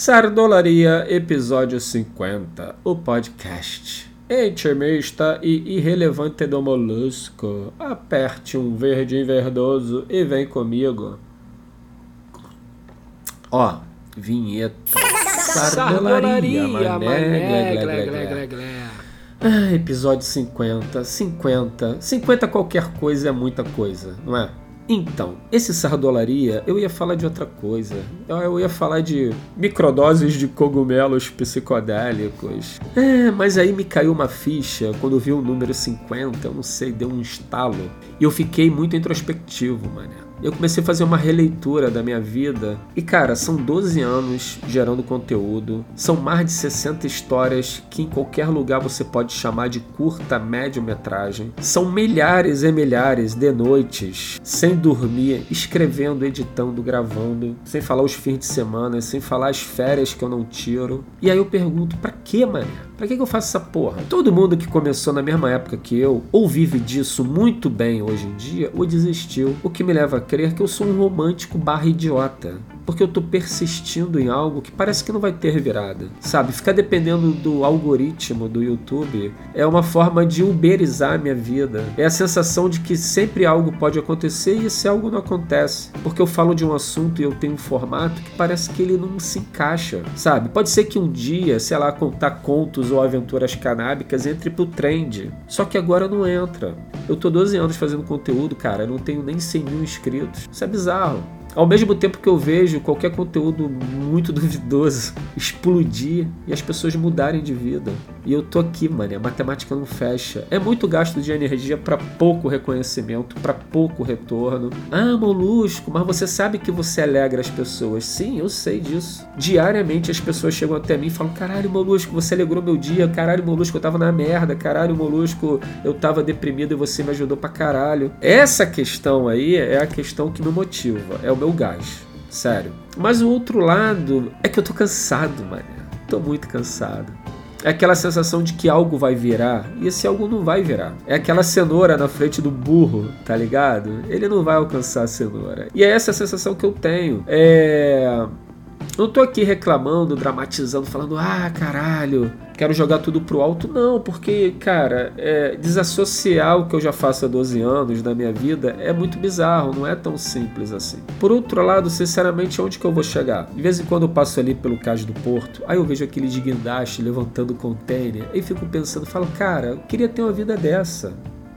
Sardolaria, episódio 50, o podcast. Intimista e irrelevante do molusco. Aperte um verde verdoso e vem comigo. Ó, vinheta. Sardolaria, mané, glé, glé, glé, glé, glé. Ah, episódio 50, 50. 50 qualquer coisa é muita coisa, não é? Então, esse sardolaria, eu ia falar de outra coisa. Eu ia falar de microdoses de cogumelos psicodélicos. É, mas aí me caiu uma ficha quando eu vi o número 50, eu não sei, deu um estalo. E eu fiquei muito introspectivo, mané eu comecei a fazer uma releitura da minha vida. E cara, são 12 anos gerando conteúdo, são mais de 60 histórias que em qualquer lugar você pode chamar de curta, média metragem. São milhares e milhares de noites sem dormir, escrevendo, editando, gravando, sem falar os fins de semana, sem falar as férias que eu não tiro. E aí eu pergunto, para que, mano? Pra que, que eu faço essa porra? Todo mundo que começou na mesma época que eu, ou vive disso muito bem hoje em dia, ou desistiu. O que me leva a crer que eu sou um romântico barra idiota porque eu tô persistindo em algo que parece que não vai ter virada. Sabe? Ficar dependendo do algoritmo do YouTube é uma forma de uberizar minha vida. É a sensação de que sempre algo pode acontecer e esse algo não acontece. Porque eu falo de um assunto e eu tenho um formato que parece que ele não se encaixa. Sabe? Pode ser que um dia, sei lá, contar contos ou aventuras canábicas entre pro trend. Só que agora não entra. Eu tô 12 anos fazendo conteúdo, cara. Eu não tenho nem 100 mil inscritos. Isso é bizarro. Ao mesmo tempo que eu vejo qualquer conteúdo muito duvidoso explodir e as pessoas mudarem de vida. E eu tô aqui, mano, a matemática não fecha. É muito gasto de energia para pouco reconhecimento, para pouco retorno. Ah, molusco, mas você sabe que você alegra as pessoas. Sim, eu sei disso. Diariamente as pessoas chegam até mim e falam: caralho, molusco, você alegrou meu dia. Caralho, molusco, eu tava na merda. Caralho, molusco, eu tava deprimido e você me ajudou pra caralho. Essa questão aí é a questão que me motiva. É o meu gás. Sério. Mas o outro lado é que eu tô cansado, mano. Tô muito cansado. É aquela sensação de que algo vai virar e esse algo não vai virar. É aquela cenoura na frente do burro, tá ligado? Ele não vai alcançar a cenoura. E é essa sensação que eu tenho. É. Não tô aqui reclamando, dramatizando, falando, ah, caralho, quero jogar tudo pro alto. Não, porque, cara, é, desassociar o que eu já faço há 12 anos da minha vida é muito bizarro, não é tão simples assim. Por outro lado, sinceramente, onde que eu vou chegar? De vez em quando eu passo ali pelo cais do porto, aí eu vejo aquele de guindaste levantando container, e fico pensando, falo, cara, eu queria ter uma vida dessa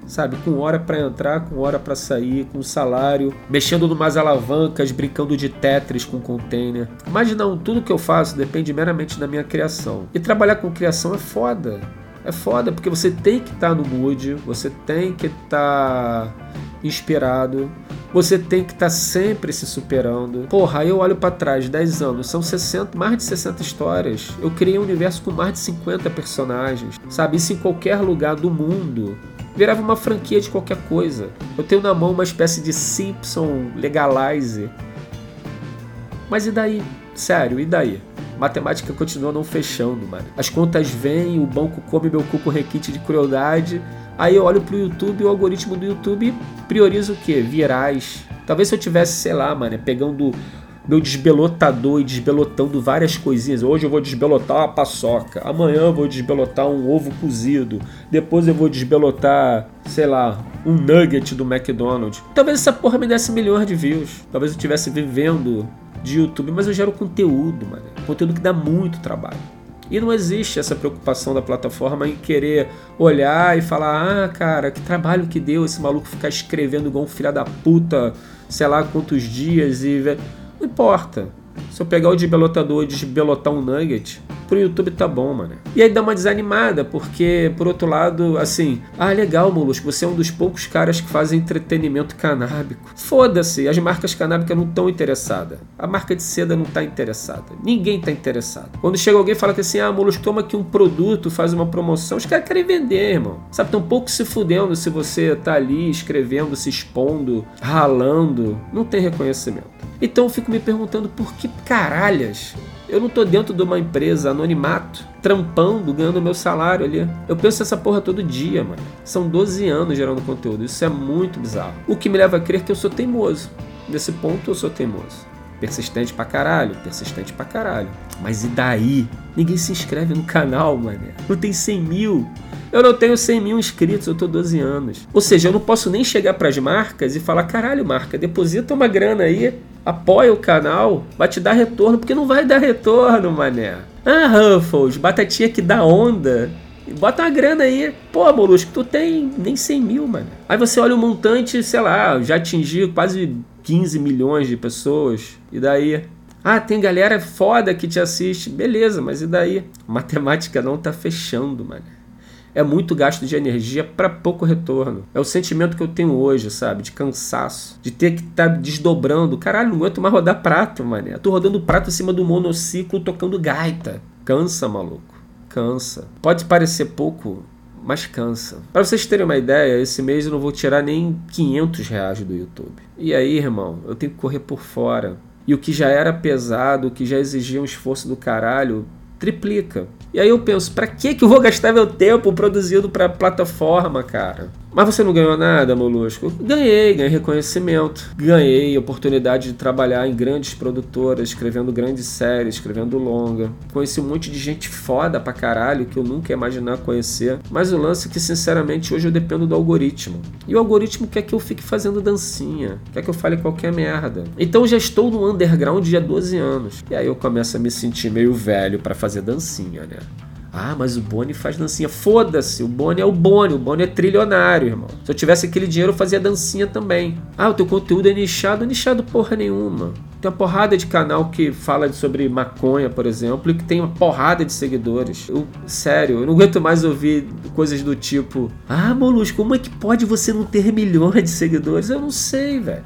sabe? Com hora para entrar, com hora para sair, com salário, mexendo numas alavancas, brincando de Tetris com container. Mas não, tudo que eu faço depende meramente da minha criação. E trabalhar com criação é foda. É foda porque você tem que estar tá no mood, você tem que estar tá inspirado, você tem que estar tá sempre se superando. Porra, aí eu olho para trás, 10 anos, são 60, mais de 60 histórias. Eu criei um universo com mais de 50 personagens, sabe? Isso em qualquer lugar do mundo virava uma franquia de qualquer coisa. Eu tenho na mão uma espécie de Simpson Legalize. Mas e daí? Sério, e daí? Matemática continua não fechando, mano. As contas vêm, o banco come meu cu com requinte de crueldade. Aí eu olho pro YouTube e o algoritmo do YouTube prioriza o quê? Virais. Talvez se eu tivesse, sei lá, mano, pegando meu desbelotador e desbelotando várias coisinhas. Hoje eu vou desbelotar uma paçoca, amanhã eu vou desbelotar um ovo cozido, depois eu vou desbelotar, sei lá, um nugget do McDonald's. Talvez essa porra me desse milhões de views. Talvez eu estivesse vivendo de YouTube, mas eu gero conteúdo, mano. Conteúdo que dá muito trabalho. E não existe essa preocupação da plataforma em querer olhar e falar: ah, cara, que trabalho que deu esse maluco ficar escrevendo igual um filho da puta, sei lá quantos dias e. Não importa. Se eu pegar o desbelotador e desbelotar um nugget, pro YouTube tá bom, mano. E aí dá uma desanimada, porque, por outro lado, assim, ah, legal, Molusco, você é um dos poucos caras que fazem entretenimento canábico. Foda-se, as marcas canábicas não estão interessadas. A marca de seda não tá interessada. Ninguém tá interessado. Quando chega alguém e fala que assim, ah, Molusco, toma aqui um produto, faz uma promoção, os caras querem vender, irmão. Sabe, tão pouco se fudendo se você tá ali escrevendo, se expondo, ralando. Não tem reconhecimento. Então eu fico me perguntando por que caralhas eu não tô dentro de uma empresa anonimato, trampando, ganhando meu salário ali. Eu penso essa porra todo dia, mano. São 12 anos gerando conteúdo. Isso é muito bizarro. O que me leva a crer que eu sou teimoso. Nesse ponto eu sou teimoso. Persistente pra caralho, persistente pra caralho. Mas e daí? Ninguém se inscreve no canal, mané. Não tem 100 mil. Eu não tenho 100 mil inscritos, eu tô 12 anos. Ou seja, eu não posso nem chegar pras marcas e falar: caralho, marca, deposita uma grana aí, apoia o canal, vai te dar retorno, porque não vai dar retorno, mané. Ah, Ruffles, batatinha que dá onda. Bota uma grana aí. Pô, Molusco, tu tem nem 100 mil, mano. Aí você olha o montante, sei lá, já atingi quase 15 milhões de pessoas. E daí? Ah, tem galera foda que te assiste. Beleza, mas e daí? matemática não tá fechando, mano. É muito gasto de energia para pouco retorno. É o sentimento que eu tenho hoje, sabe? De cansaço. De ter que estar tá desdobrando. Caralho, não aguento mais rodar prato, mané. Tô rodando prato em cima do monociclo tocando gaita. Cansa, maluco. Cansa. Pode parecer pouco, mas cansa. Para vocês terem uma ideia, esse mês eu não vou tirar nem 500 reais do YouTube. E aí, irmão, eu tenho que correr por fora. E o que já era pesado, o que já exigia um esforço do caralho, triplica. E aí eu penso, para que que eu vou gastar meu tempo produzindo para plataforma, cara? Mas você não ganhou nada, Molusco? Ganhei, ganhei reconhecimento. Ganhei oportunidade de trabalhar em grandes produtoras, escrevendo grandes séries, escrevendo longa. Conheci um monte de gente foda pra caralho que eu nunca ia imaginar conhecer. Mas o lance é que, sinceramente, hoje eu dependo do algoritmo. E o algoritmo quer que eu fique fazendo dancinha, quer que eu fale qualquer merda. Então já estou no underground há 12 anos. E aí eu começo a me sentir meio velho para fazer dancinha, né? Ah, mas o Boni faz dancinha. Foda-se, o Boni é o Boni, o Boni é trilionário, irmão. Se eu tivesse aquele dinheiro, eu fazia dancinha também. Ah, o teu conteúdo é nichado? Nichado porra nenhuma. Tem uma porrada de canal que fala sobre maconha, por exemplo, e que tem uma porrada de seguidores. Eu, sério, eu não aguento mais ouvir coisas do tipo: Ah, Molusco, como é que pode você não ter milhões de seguidores? Eu não sei, velho.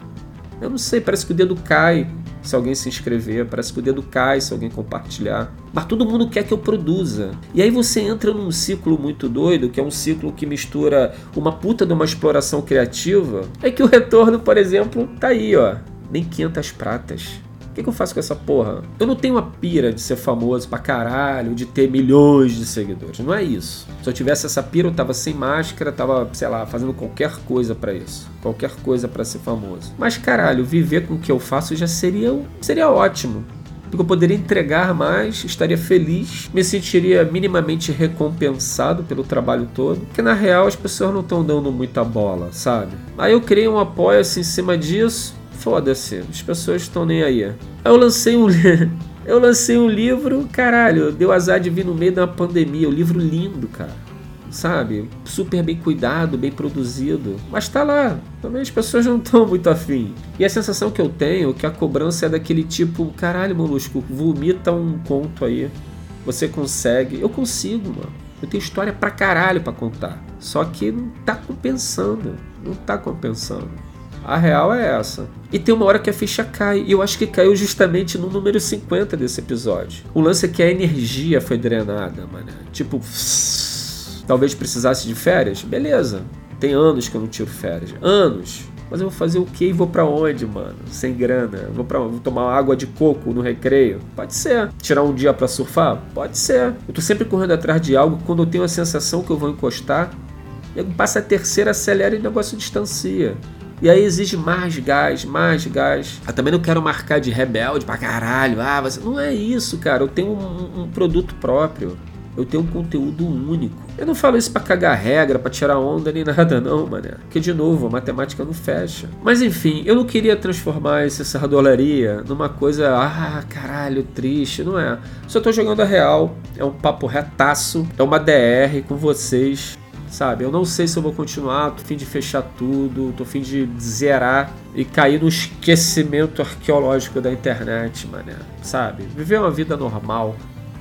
Eu não sei, parece que o dedo cai se alguém se inscrever, parece que o dedo cai se alguém compartilhar. Mas todo mundo quer que eu produza. E aí você entra num ciclo muito doido, que é um ciclo que mistura uma puta de uma exploração criativa. É que o retorno, por exemplo, tá aí, ó. Nem 500 pratas que, que eu faço com essa porra? Eu não tenho uma pira de ser famoso pra caralho, de ter milhões de seguidores. Não é isso. Se eu tivesse essa pira, eu tava sem máscara, tava, sei lá, fazendo qualquer coisa para isso. Qualquer coisa para ser famoso. Mas caralho, viver com o que eu faço já seria, seria ótimo porque eu poderia entregar mais, estaria feliz, me sentiria minimamente recompensado pelo trabalho todo, porque na real as pessoas não estão dando muita bola, sabe? Aí eu criei um apoio assim em cima disso, foda-se, as pessoas estão nem aí. Eu lancei um eu lancei um livro, caralho, deu azar de vir no meio da pandemia, um livro lindo, cara. Sabe? Super bem cuidado, bem produzido. Mas tá lá. Também as pessoas não estão muito afim. E a sensação que eu tenho é que a cobrança é daquele tipo, caralho, molusco, vomita um conto aí. Você consegue. Eu consigo, mano. Eu tenho história pra caralho pra contar. Só que não tá compensando. Não tá compensando. A real é essa. E tem uma hora que a ficha cai. E eu acho que caiu justamente no número 50 desse episódio. O lance é que a energia foi drenada, mano. Tipo, talvez precisasse de férias? Beleza. Tem anos que eu não tiro férias. Anos. Mas eu vou fazer o quê e vou para onde, mano? Sem grana. Vou para vou tomar água de coco no recreio? Pode ser. Tirar um dia para surfar? Pode ser. Eu tô sempre correndo atrás de algo quando eu tenho a sensação que eu vou encostar, passa a terceira, acelera e o negócio distancia. E aí exige mais gás, mais gás. Eu também não quero marcar de rebelde pra caralho. Ah, você... não é isso, cara. Eu tenho um, um produto próprio. Eu tenho um conteúdo único. Eu não falo isso para cagar regra, para tirar onda nem nada, não, mané. Porque, de novo, a matemática não fecha. Mas enfim, eu não queria transformar essa sardolaria numa coisa, ah, caralho, triste. Não é. Só tô jogando a real. É um papo retaço. É uma DR com vocês sabe? Eu não sei se eu vou continuar, tô fim de fechar tudo, tô fim de zerar e cair no esquecimento arqueológico da internet, mané, sabe? Viver uma vida normal,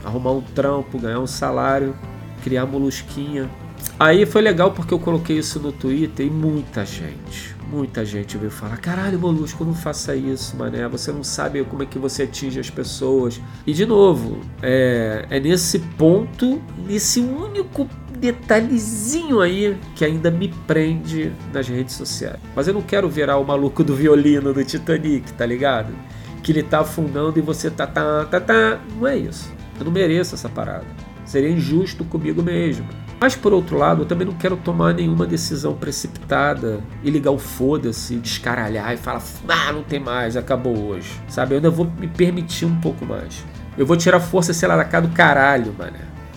arrumar um trampo, ganhar um salário, criar molusquinha. Aí foi legal porque eu coloquei isso no Twitter e muita gente, muita gente veio falar: caralho, molusco, não faça isso, mané. Você não sabe como é que você atinge as pessoas. E de novo, é, é nesse ponto, nesse único detalhezinho aí que ainda me prende nas redes sociais. Mas eu não quero virar o maluco do violino do Titanic, tá ligado? Que ele tá afundando e você tá tá tá tá. Não é isso. Eu não mereço essa parada. Seria injusto comigo mesmo. Mas por outro lado, eu também não quero tomar nenhuma decisão precipitada e ligar o foda-se, descaralhar e falar, ah, não tem mais, acabou hoje. Sabe? Eu ainda vou me permitir um pouco mais. Eu vou tirar força, sei lá, da cara do caralho, mano.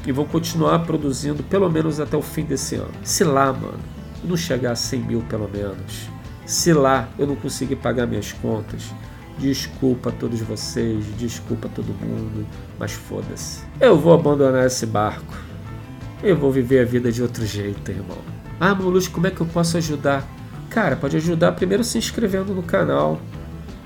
E vou continuar produzindo pelo menos até o fim desse ano. Se lá, mano, não chegar a 100 mil pelo menos. Se lá eu não conseguir pagar minhas contas, Desculpa a todos vocês, desculpa a todo mundo, mas foda-se. Eu vou abandonar esse barco. Eu vou viver a vida de outro jeito, irmão. Ah, Molusco, como é que eu posso ajudar? Cara, pode ajudar primeiro se inscrevendo no canal.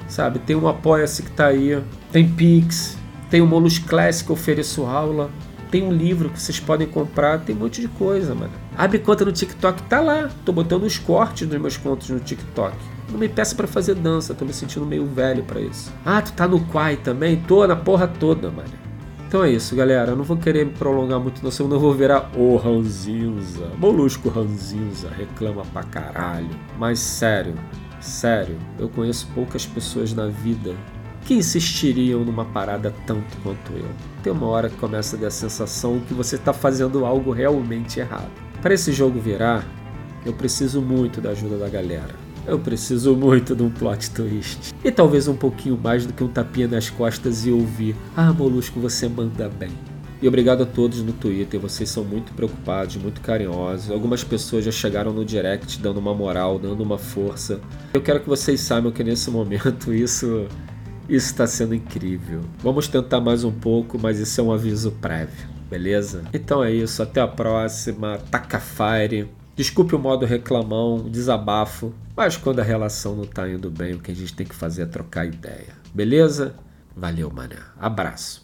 Sabe, tem um Apoia-se que tá aí, tem Pix, tem o Molusco Classic eu ofereço aula, tem um livro que vocês podem comprar, tem um monte de coisa, mano. Abre conta no TikTok, tá lá. Tô botando os cortes dos meus contos no TikTok. Não me peça para fazer dança, tô me sentindo meio velho para isso. Ah, tu tá no Quai também? Tô na porra toda, mano. Então é isso, galera. Eu não vou querer me prolongar muito, não, senão eu vou virar o Ranzinza. Molusco Ranzinza, reclama pra caralho. Mas sério, sério, eu conheço poucas pessoas na vida que insistiriam numa parada tanto quanto eu. Tem uma hora que começa a dar a sensação que você está fazendo algo realmente errado. Para esse jogo virar, eu preciso muito da ajuda da galera. Eu preciso muito de um plot twist. E talvez um pouquinho mais do que um tapinha nas costas e ouvir: Ah, Molusco, você manda bem. E obrigado a todos no Twitter, vocês são muito preocupados, muito carinhosos. Algumas pessoas já chegaram no direct dando uma moral, dando uma força. Eu quero que vocês saibam que nesse momento isso isso está sendo incrível. Vamos tentar mais um pouco, mas isso é um aviso prévio, beleza? Então é isso, até a próxima. Taca fire. Desculpe o modo reclamão, desabafo, mas quando a relação não tá indo bem, o que a gente tem que fazer é trocar ideia. Beleza? Valeu, mané. Abraço.